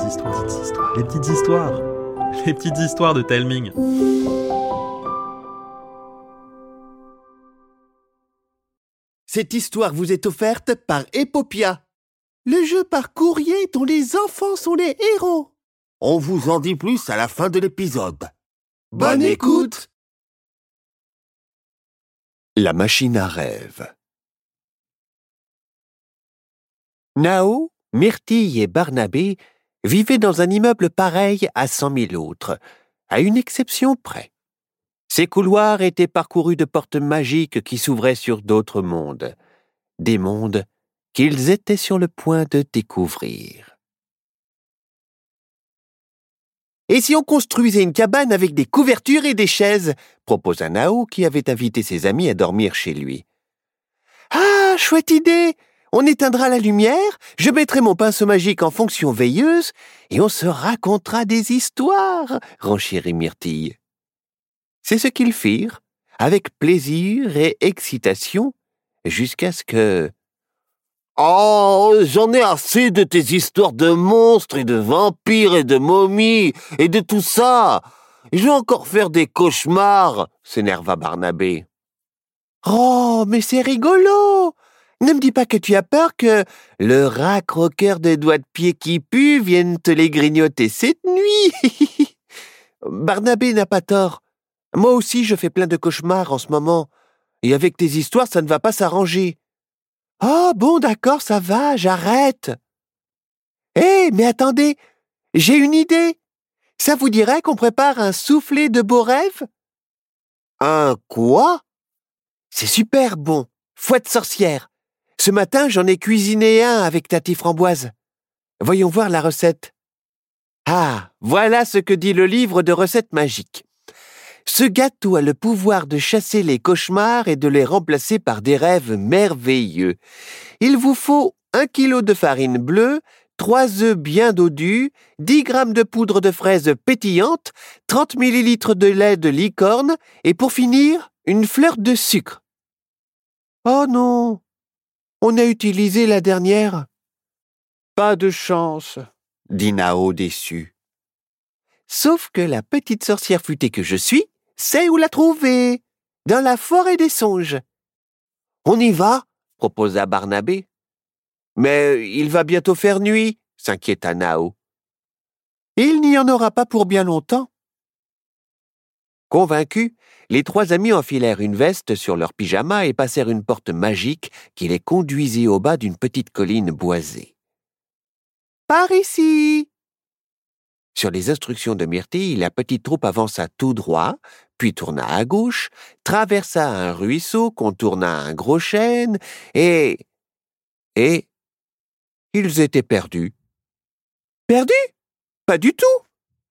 petites histoires, les petites histoires, les petites histoires de Telming. Cette histoire vous est offerte par Epopia, le jeu par courrier dont les enfants sont les héros. On vous en dit plus à la fin de l'épisode. Bonne écoute La machine à rêve Nao, Myrtille et Barnabé vivaient dans un immeuble pareil à cent mille autres, à une exception près. Ces couloirs étaient parcourus de portes magiques qui s'ouvraient sur d'autres mondes, des mondes qu'ils étaient sur le point de découvrir. Et si on construisait une cabane avec des couvertures et des chaises? proposa Nao qui avait invité ses amis à dormir chez lui. Ah, chouette idée On éteindra la lumière, je mettrai mon pinceau magique en fonction veilleuse, et on se racontera des histoires, renchérit Myrtille. C'est ce qu'ils firent, avec plaisir et excitation, jusqu'à ce que... Oh, j'en ai assez de tes histoires de monstres et de vampires et de momies et de tout ça. Je vais encore faire des cauchemars, s'énerva Barnabé. Oh, mais c'est rigolo. Ne me dis pas que tu as peur que le rat croqueur de doigts de pied qui pue vienne te les grignoter cette nuit. Barnabé n'a pas tort. Moi aussi, je fais plein de cauchemars en ce moment. Et avec tes histoires, ça ne va pas s'arranger. Oh, bon, d'accord, ça va, j'arrête. Hé, mais attendez, j'ai une idée. Ça vous dirait qu'on prépare un soufflé de beaux rêves? Un quoi? C'est super bon. Fouette sorcière. Ce matin, j'en ai cuisiné un avec Tati Framboise. Voyons voir la recette. Ah, voilà ce que dit le livre de recettes magiques. Ce gâteau a le pouvoir de chasser les cauchemars et de les remplacer par des rêves merveilleux. Il vous faut un kilo de farine bleue, trois œufs bien dodus, dix grammes de poudre de fraise pétillante, trente millilitres de lait de licorne et pour finir, une fleur de sucre. Oh non! On a utilisé la dernière. Pas de chance, dit Nao déçu. Sauf que la petite sorcière futée que je suis sait où la trouver, dans la forêt des songes. On y va, proposa Barnabé. Mais il va bientôt faire nuit, s'inquiéta Nao. Il n'y en aura pas pour bien longtemps. Convaincus, les trois amis enfilèrent une veste sur leur pyjama et passèrent une porte magique qui les conduisit au bas d'une petite colline boisée. Par ici, sur les instructions de Myrtille, la petite troupe avança tout droit, puis tourna à gauche, traversa un ruisseau, contourna un gros chêne, et... et... ils étaient perdus. Perdus? Pas du tout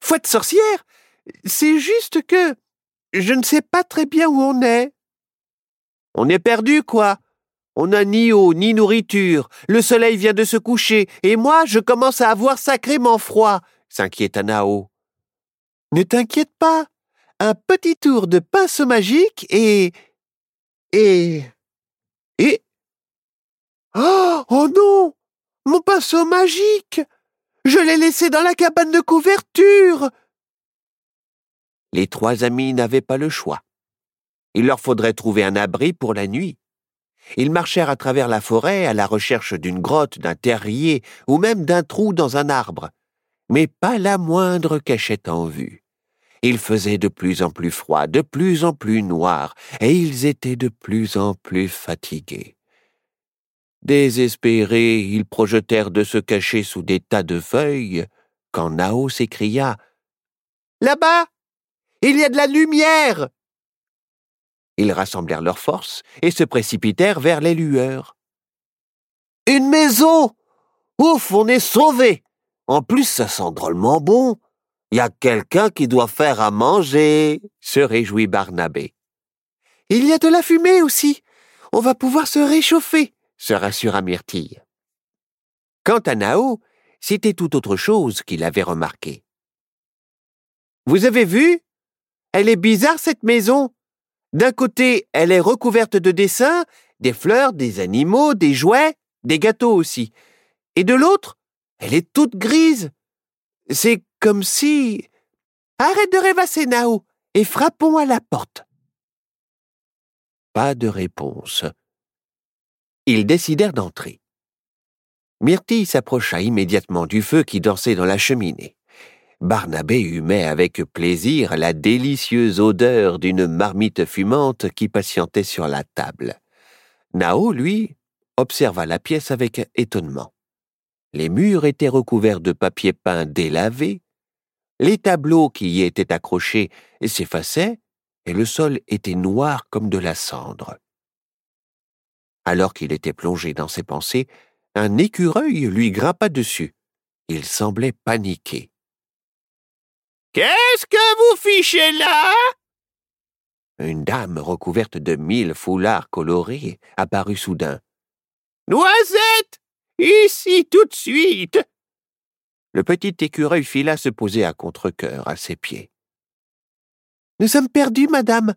Fouette sorcière C'est juste que... je ne sais pas très bien où on est. On est perdu, quoi on n'a ni eau, ni nourriture, le soleil vient de se coucher, et moi je commence à avoir sacrément froid s'inquiéta Nao. Ne t'inquiète pas. Un petit tour de pinceau magique et. et. et. Oh, oh non Mon pinceau magique Je l'ai laissé dans la cabane de couverture Les trois amis n'avaient pas le choix. Il leur faudrait trouver un abri pour la nuit. Ils marchèrent à travers la forêt à la recherche d'une grotte, d'un terrier ou même d'un trou dans un arbre mais pas la moindre cachette en vue. Il faisait de plus en plus froid, de plus en plus noir, et ils étaient de plus en plus fatigués. Désespérés, ils projetèrent de se cacher sous des tas de feuilles, quand Nao s'écria Là-bas Il y a de la lumière Ils rassemblèrent leurs forces et se précipitèrent vers les lueurs. Une maison Ouf, on est sauvés en plus, ça sent drôlement bon. Il y a quelqu'un qui doit faire à manger, se réjouit Barnabé. Il y a de la fumée aussi. On va pouvoir se réchauffer, se rassura Myrtille. Quant à Nao, c'était tout autre chose qu'il avait remarqué. Vous avez vu? Elle est bizarre, cette maison. D'un côté, elle est recouverte de dessins, des fleurs, des animaux, des jouets, des gâteaux aussi. Et de l'autre, elle est toute grise. C'est comme si... Arrête de rêvasser, Nao, et frappons à la porte. Pas de réponse. Ils décidèrent d'entrer. Myrtille s'approcha immédiatement du feu qui dansait dans la cheminée. Barnabé humait avec plaisir la délicieuse odeur d'une marmite fumante qui patientait sur la table. Nao, lui, observa la pièce avec étonnement. Les murs étaient recouverts de papier peint délavé, les tableaux qui y étaient accrochés s'effaçaient, et le sol était noir comme de la cendre. Alors qu'il était plongé dans ses pensées, un écureuil lui grimpa dessus. Il semblait paniqué. Qu'est-ce que vous fichez là? Une dame recouverte de mille foulards colorés apparut soudain. Noisette Ici tout de suite Le petit écureuil fila se poser à contre-cœur à ses pieds. Nous sommes perdus, madame.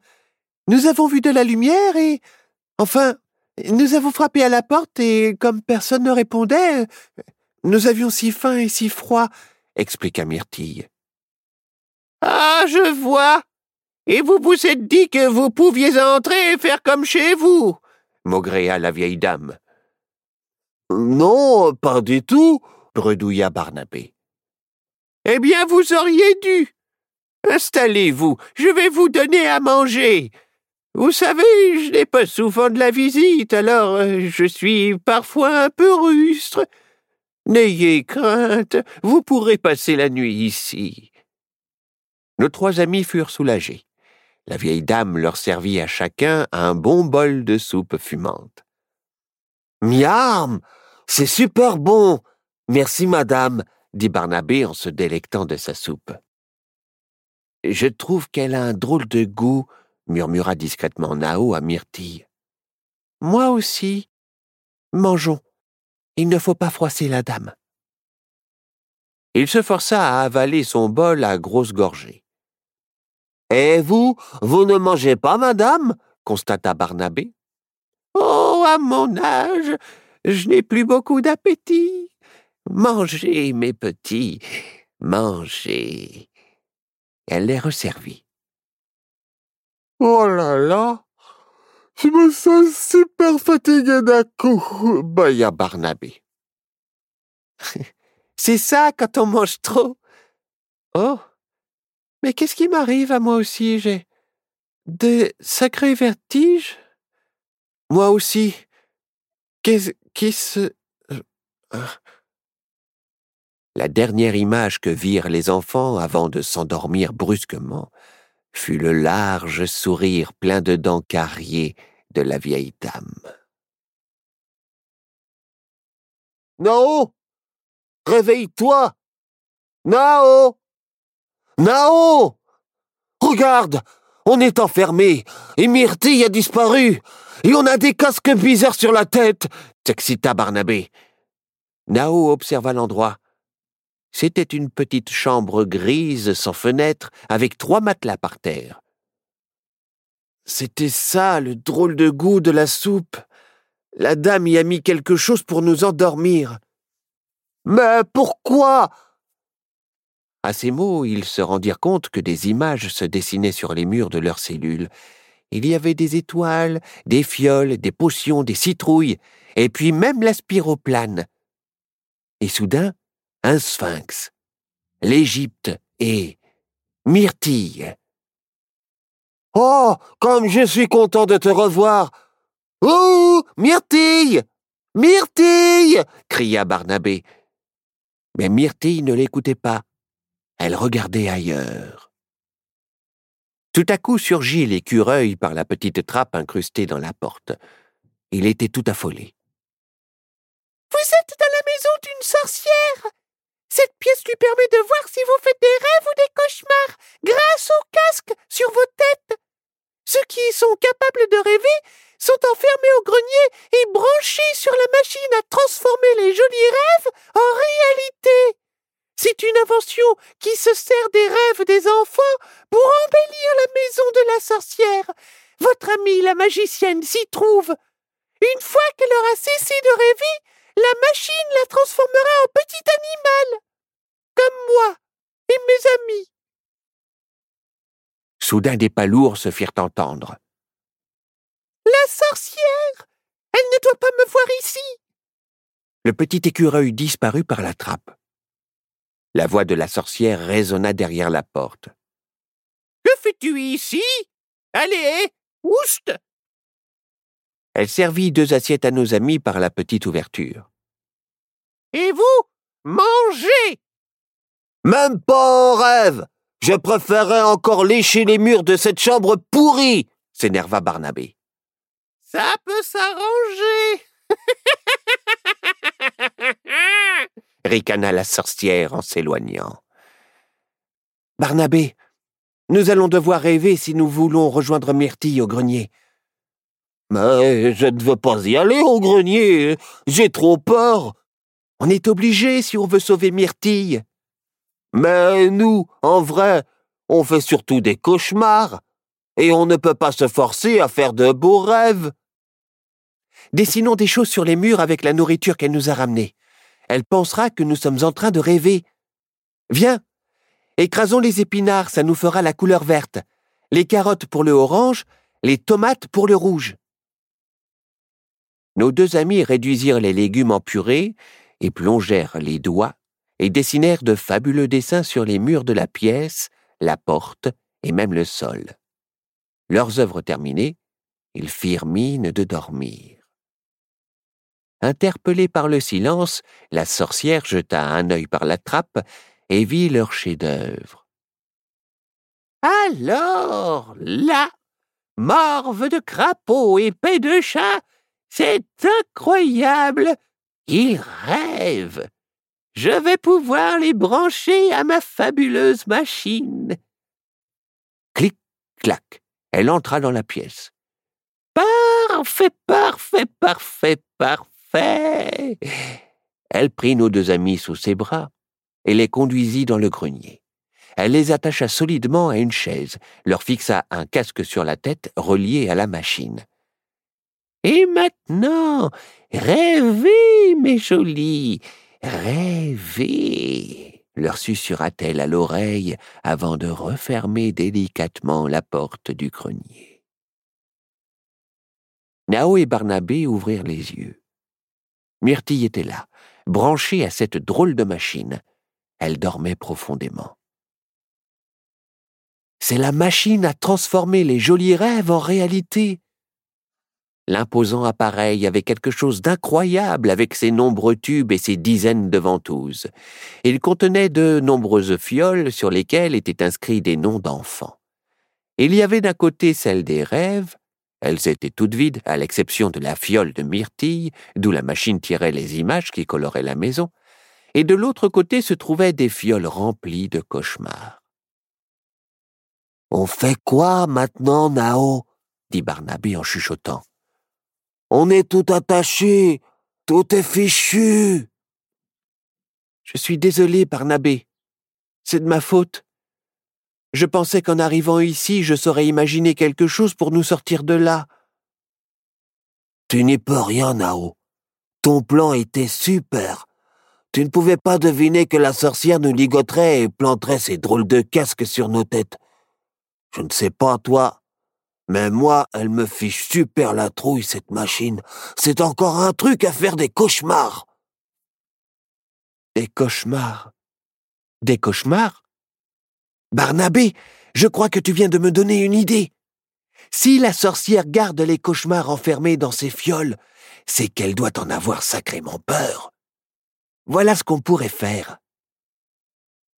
Nous avons vu de la lumière et. Enfin, nous avons frappé à la porte et, comme personne ne répondait, nous avions si faim et si froid, expliqua Myrtille. Ah, je vois. Et vous vous êtes dit que vous pouviez entrer et faire comme chez vous, maugréa la vieille dame. Non, pas du tout, bredouilla Barnabé. Eh bien, vous auriez dû. Installez-vous, je vais vous donner à manger. Vous savez, je n'ai pas souvent de la visite, alors euh, je suis parfois un peu rustre. N'ayez crainte, vous pourrez passer la nuit ici. Nos trois amis furent soulagés. La vieille dame leur servit à chacun un bon bol de soupe fumante. Miam C'est super bon Merci, madame, dit Barnabé en se délectant de sa soupe. Je trouve qu'elle a un drôle de goût, murmura discrètement Nao à Myrtille. Moi aussi. Mangeons. Il ne faut pas froisser la dame. Il se força à avaler son bol à grosses gorgées. Et vous, vous ne mangez pas, madame? constata Barnabé. Oh, à mon âge, je n'ai plus beaucoup d'appétit. Mangez, mes petits, mangez. Elle les resservit. Oh là là, je me sens super fatigué d'un coup, bâilla Barnabé. C'est ça quand on mange trop. Oh, mais qu'est-ce qui m'arrive à moi aussi? J'ai des sacrés vertiges. Moi aussi. Qu'est-ce qui se... Euh, La dernière image que virent les enfants avant de s'endormir brusquement fut le large sourire plein de dents carriées de la vieille dame. Nao! Réveille-toi! Nao Nao Regarde On est enfermé, et Myrtille a disparu, et on a des casques bizarres sur la tête s'excita Barnabé. Nao observa l'endroit. C'était une petite chambre grise sans fenêtre, avec trois matelas par terre. C'était ça, le drôle de goût de la soupe. La dame y a mis quelque chose pour nous endormir. Mais pourquoi? À ces mots, ils se rendirent compte que des images se dessinaient sur les murs de leurs cellules. Il y avait des étoiles, des fioles, des potions, des citrouilles, et puis même la spiroplane. Et soudain, un sphinx, l'Égypte et Myrtille. Oh, comme je suis content de te revoir. Oh, Myrtille Myrtille cria Barnabé. Mais Myrtille ne l'écoutait pas. Elle regardait ailleurs. Tout à coup surgit l'écureuil par la petite trappe incrustée dans la porte. Il était tout affolé. Vous êtes dans la maison d'une sorcière. Cette pièce lui permet de voir si vous faites des rêves ou des cauchemars grâce au casque sur vos têtes. Ceux qui sont capables de rêver sont enfermés au grenier et branchés sur la machine à transformer les jolis rêves en réalité. C'est une invention qui se sert des rêves des enfants pour embellir la maison de la sorcière. Votre amie la magicienne s'y trouve. Une fois qu'elle aura cessé de rêver, la machine la transformera en petit animal. Comme moi et mes amis. Soudain des pas lourds se firent entendre. La sorcière. Elle ne doit pas me voir ici. Le petit écureuil disparut par la trappe. La voix de la sorcière résonna derrière la porte. Que fais-tu ici? Allez, oust Elle servit deux assiettes à nos amis par la petite ouverture. Et vous Mangez Même pas en rêve Je préférerais encore lécher les murs de cette chambre pourrie s'énerva Barnabé. Ça peut s'arranger ricana la sorcière en s'éloignant. Barnabé, nous allons devoir rêver si nous voulons rejoindre Myrtille au grenier. Mais je ne veux pas y aller au grenier. J'ai trop peur. On est obligé si on veut sauver Myrtille. Mais nous, en vrai, on fait surtout des cauchemars. Et on ne peut pas se forcer à faire de beaux rêves. Dessinons des choses sur les murs avec la nourriture qu'elle nous a ramenée. Elle pensera que nous sommes en train de rêver. Viens, écrasons les épinards, ça nous fera la couleur verte. Les carottes pour le orange, les tomates pour le rouge. Nos deux amis réduisirent les légumes en purée et plongèrent les doigts et dessinèrent de fabuleux dessins sur les murs de la pièce, la porte et même le sol. Leurs œuvres terminées, ils firent mine de dormir. Interpellée par le silence, la sorcière jeta un œil par la trappe et vit leur chef-d'œuvre. Alors, là, morve de crapaud et paix de chat, c'est incroyable. Ils rêvent. Je vais pouvoir les brancher à ma fabuleuse machine. Clic, clac. Elle entra dans la pièce. Parfait, parfait, parfait, parfait Elle prit nos deux amis sous ses bras et les conduisit dans le grenier. Elle les attacha solidement à une chaise, leur fixa un casque sur la tête relié à la machine. Et maintenant, rêvez, mes jolis, rêvez, leur susurra-t-elle à l'oreille avant de refermer délicatement la porte du grenier. Nao et Barnabé ouvrirent les yeux. Myrtille était là, branchée à cette drôle de machine. Elle dormait profondément. C'est la machine à transformer les jolis rêves en réalité. L'imposant appareil avait quelque chose d'incroyable avec ses nombreux tubes et ses dizaines de ventouses. Il contenait de nombreuses fioles sur lesquelles étaient inscrits des noms d'enfants. Il y avait d'un côté celle des rêves, elles étaient toutes vides, à l'exception de la fiole de myrtille, d'où la machine tirait les images qui coloraient la maison, et de l'autre côté se trouvaient des fioles remplies de cauchemars. On fait quoi maintenant, Nao? dit Barnabé en chuchotant. On est tout attaché, tout est fichu. Je suis désolé, Barnabé. C'est de ma faute. Je pensais qu'en arrivant ici, je saurais imaginer quelque chose pour nous sortir de là. Tu n'y peux rien, Nao. Ton plan était super. Tu ne pouvais pas deviner que la sorcière nous ligoterait et planterait ses drôles de casques sur nos têtes. Je ne sais pas toi, mais moi, elle me fiche super la trouille, cette machine. C'est encore un truc à faire des cauchemars. Des cauchemars Des cauchemars? Barnabé, je crois que tu viens de me donner une idée. Si la sorcière garde les cauchemars enfermés dans ses fioles, c'est qu'elle doit en avoir sacrément peur. Voilà ce qu'on pourrait faire.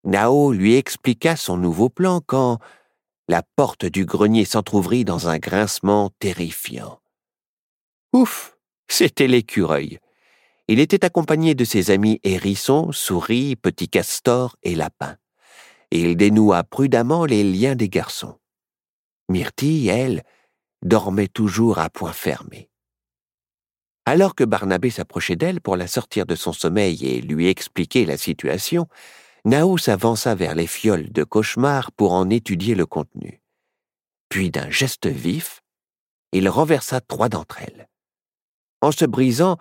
Nao lui expliqua son nouveau plan quand la porte du grenier s'entr'ouvrit dans un grincement terrifiant. Ouf, c'était l'écureuil. Il était accompagné de ses amis hérissons, souris, petits castors et lapins et il dénoua prudemment les liens des garçons. Myrtille, elle, dormait toujours à point fermé. Alors que Barnabé s'approchait d'elle pour la sortir de son sommeil et lui expliquer la situation, Nao s'avança vers les fioles de cauchemar pour en étudier le contenu. Puis d'un geste vif, il renversa trois d'entre elles. En se brisant,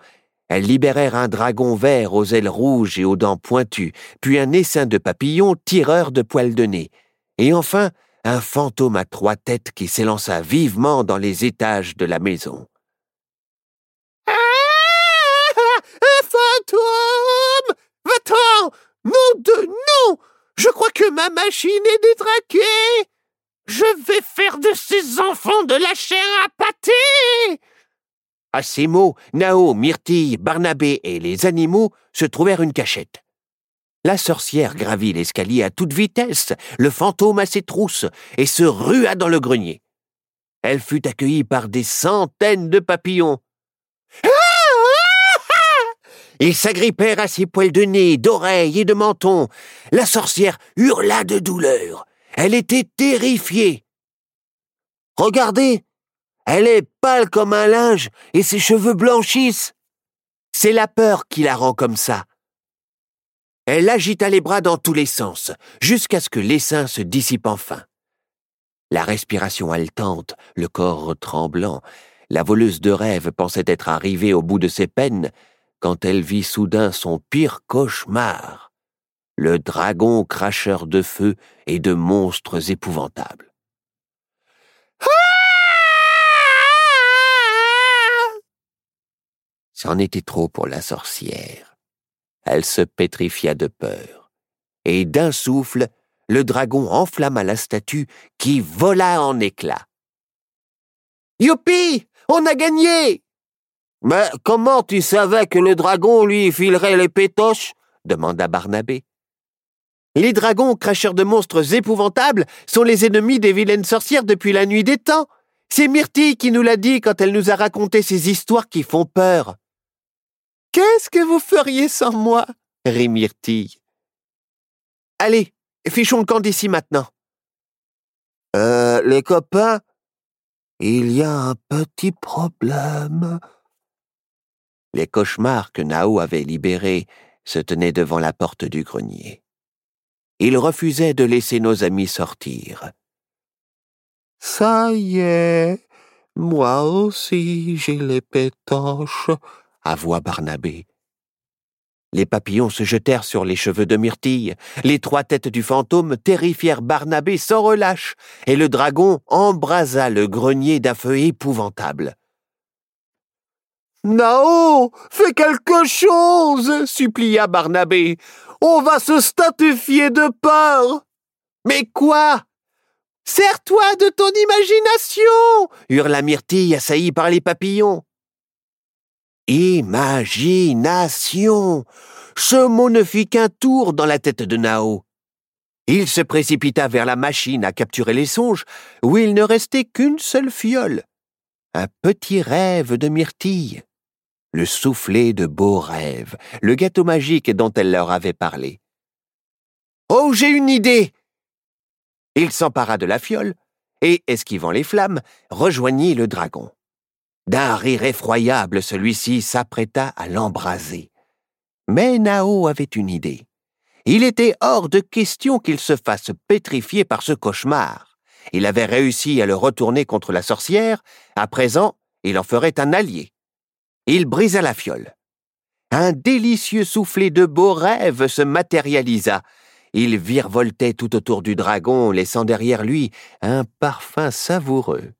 elles libérèrent un dragon vert aux ailes rouges et aux dents pointues, puis un essaim de papillons tireurs de poils de nez, et enfin un fantôme à trois têtes qui s'élança vivement dans les étages de la maison. Ah Un fantôme! Va-t'en! Nom de non Je crois que ma machine est détraquée! Je vais faire de ces enfants de la chair à pâté À ces mots, Nao, Myrtille, Barnabé et les animaux se trouvèrent une cachette. La sorcière gravit l'escalier à toute vitesse, le fantôme à ses trousses, et se rua dans le grenier. Elle fut accueillie par des centaines de papillons. Ils s'agrippèrent à ses poils de nez, d'oreilles et de menton. La sorcière hurla de douleur. Elle était terrifiée. Regardez, elle est pâle comme un linge et ses cheveux blanchissent. C'est la peur qui la rend comme ça. Elle agita les bras dans tous les sens, jusqu'à ce que l'essaim se dissipe enfin. La respiration haletante, le corps tremblant, la voleuse de rêve pensait être arrivée au bout de ses peines, quand elle vit soudain son pire cauchemar, le dragon cracheur de feu et de monstres épouvantables. C'en était trop pour la sorcière. Elle se pétrifia de peur, et d'un souffle, le dragon enflamma la statue qui vola en éclats. Youpi On a gagné Mais comment tu savais que le dragon lui filerait les pétoches? demanda Barnabé. Les dragons, cracheurs de monstres épouvantables, sont les ennemis des vilaines sorcières depuis la nuit des temps. C'est Myrtille qui nous l'a dit quand elle nous a raconté ces histoires qui font peur. Qu'est-ce que vous feriez sans moi? rit Myrtille. Allez, fichons le camp d'ici maintenant. Euh, les copains, il y a un petit problème. Les cauchemars que Nao avait libérés se tenaient devant la porte du grenier. Ils refusaient de laisser nos amis sortir. Ça y est, moi aussi j'ai les pétoches, avoua Barnabé. Les papillons se jetèrent sur les cheveux de Myrtille, les trois têtes du fantôme terrifièrent Barnabé sans relâche, et le dragon embrasa le grenier d'un feu épouvantable. Nao, fais quelque chose, supplia Barnabé. On va se statifier de peur. Mais quoi Sers-toi de ton imagination hurla Myrtille assaillie par les papillons. Imagination. Ce mot ne fit qu'un tour dans la tête de Nao. Il se précipita vers la machine à capturer les songes, où il ne restait qu'une seule fiole. Un petit rêve de myrtille. Le soufflet de beaux rêves, le gâteau magique dont elle leur avait parlé. Oh, j'ai une idée! Il s'empara de la fiole et, esquivant les flammes, rejoignit le dragon. D'un rire effroyable, celui-ci s'apprêta à l'embraser. Mais Nao avait une idée. Il était hors de question qu'il se fasse pétrifier par ce cauchemar. Il avait réussi à le retourner contre la sorcière, à présent il en ferait un allié. Il brisa la fiole. Un délicieux soufflet de beaux rêves se matérialisa. Il virevoltait tout autour du dragon, laissant derrière lui un parfum savoureux.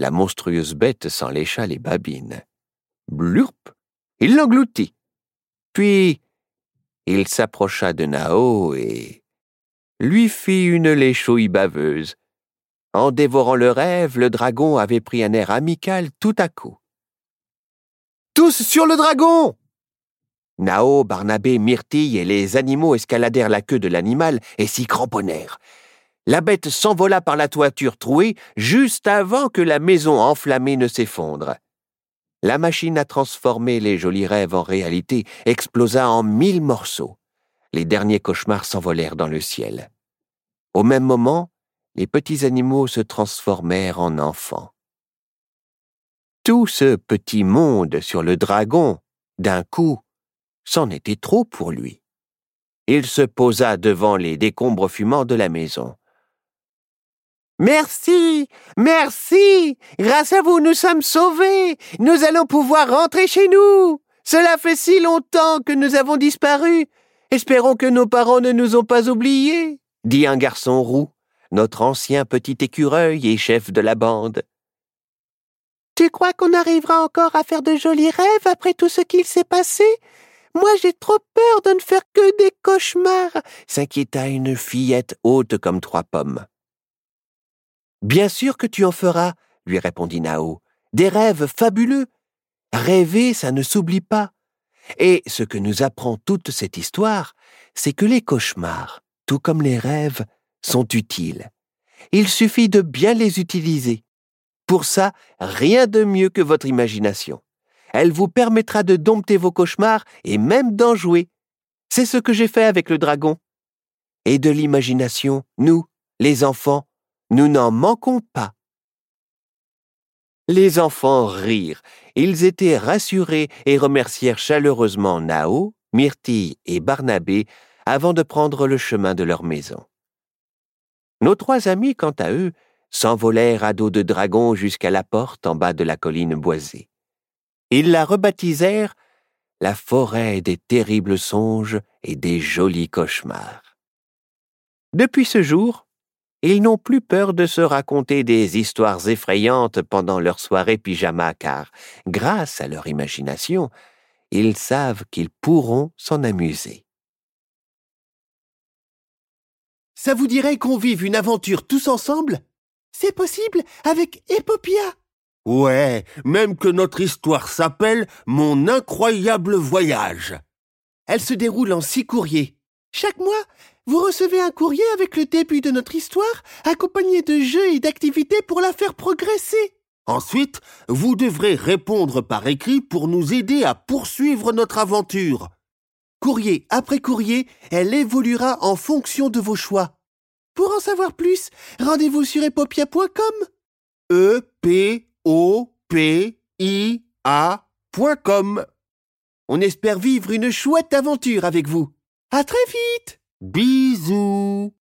La monstrueuse bête s'en lécha les babines. Blurp Il l'engloutit. Puis il s'approcha de Nao et lui fit une léchouille baveuse. En dévorant le rêve, le dragon avait pris un air amical tout à coup. Tous sur le dragon Nao, Barnabé, Myrtille et les animaux escaladèrent la queue de l'animal et s'y cramponnèrent la bête s'envola par la toiture trouée juste avant que la maison enflammée ne s'effondre. La machine à transformer les jolis rêves en réalité explosa en mille morceaux. Les derniers cauchemars s'envolèrent dans le ciel. Au même moment, les petits animaux se transformèrent en enfants. Tout ce petit monde sur le dragon, d'un coup, c'en était trop pour lui. Il se posa devant les décombres fumants de la maison. Merci, merci. Grâce à vous, nous sommes sauvés. Nous allons pouvoir rentrer chez nous. Cela fait si longtemps que nous avons disparu. Espérons que nos parents ne nous ont pas oubliés, dit un garçon roux. notre ancien petit écureuil et chef de la bande. Tu crois qu'on arrivera encore à faire de jolis rêves après tout ce qu'il s'est passé? Moi j'ai trop peur de ne faire que des cauchemars, s'inquiéta une fillette haute comme trois pommes. Bien sûr que tu en feras, lui répondit Nao. Des rêves fabuleux. Rêver, ça ne s'oublie pas. Et ce que nous apprend toute cette histoire, c'est que les cauchemars, tout comme les rêves, sont utiles. Il suffit de bien les utiliser. Pour ça, rien de mieux que votre imagination. Elle vous permettra de dompter vos cauchemars et même d'en jouer. C'est ce que j'ai fait avec le dragon. Et de l'imagination, nous, les enfants, nous n'en manquons pas. Les enfants rirent. Ils étaient rassurés et remercièrent chaleureusement Nao, Myrtille et Barnabé avant de prendre le chemin de leur maison. Nos trois amis, quant à eux, s'envolèrent à dos de dragon jusqu'à la porte en bas de la colline boisée. Ils la rebaptisèrent la forêt des terribles songes et des jolis cauchemars. Depuis ce jour, ils n'ont plus peur de se raconter des histoires effrayantes pendant leur soirée pyjama car, grâce à leur imagination, ils savent qu'ils pourront s'en amuser. Ça vous dirait qu'on vive une aventure tous ensemble? C'est possible avec Epopia? Ouais, même que notre histoire s'appelle Mon incroyable voyage. Elle se déroule en six courriers. Chaque mois, vous recevez un courrier avec le début de notre histoire, accompagné de jeux et d'activités pour la faire progresser. Ensuite, vous devrez répondre par écrit pour nous aider à poursuivre notre aventure. Courrier après courrier, elle évoluera en fonction de vos choix. Pour en savoir plus, rendez-vous sur epopia.com. E P O P I A.com. On espère vivre une chouette aventure avec vous. À très vite. Bisous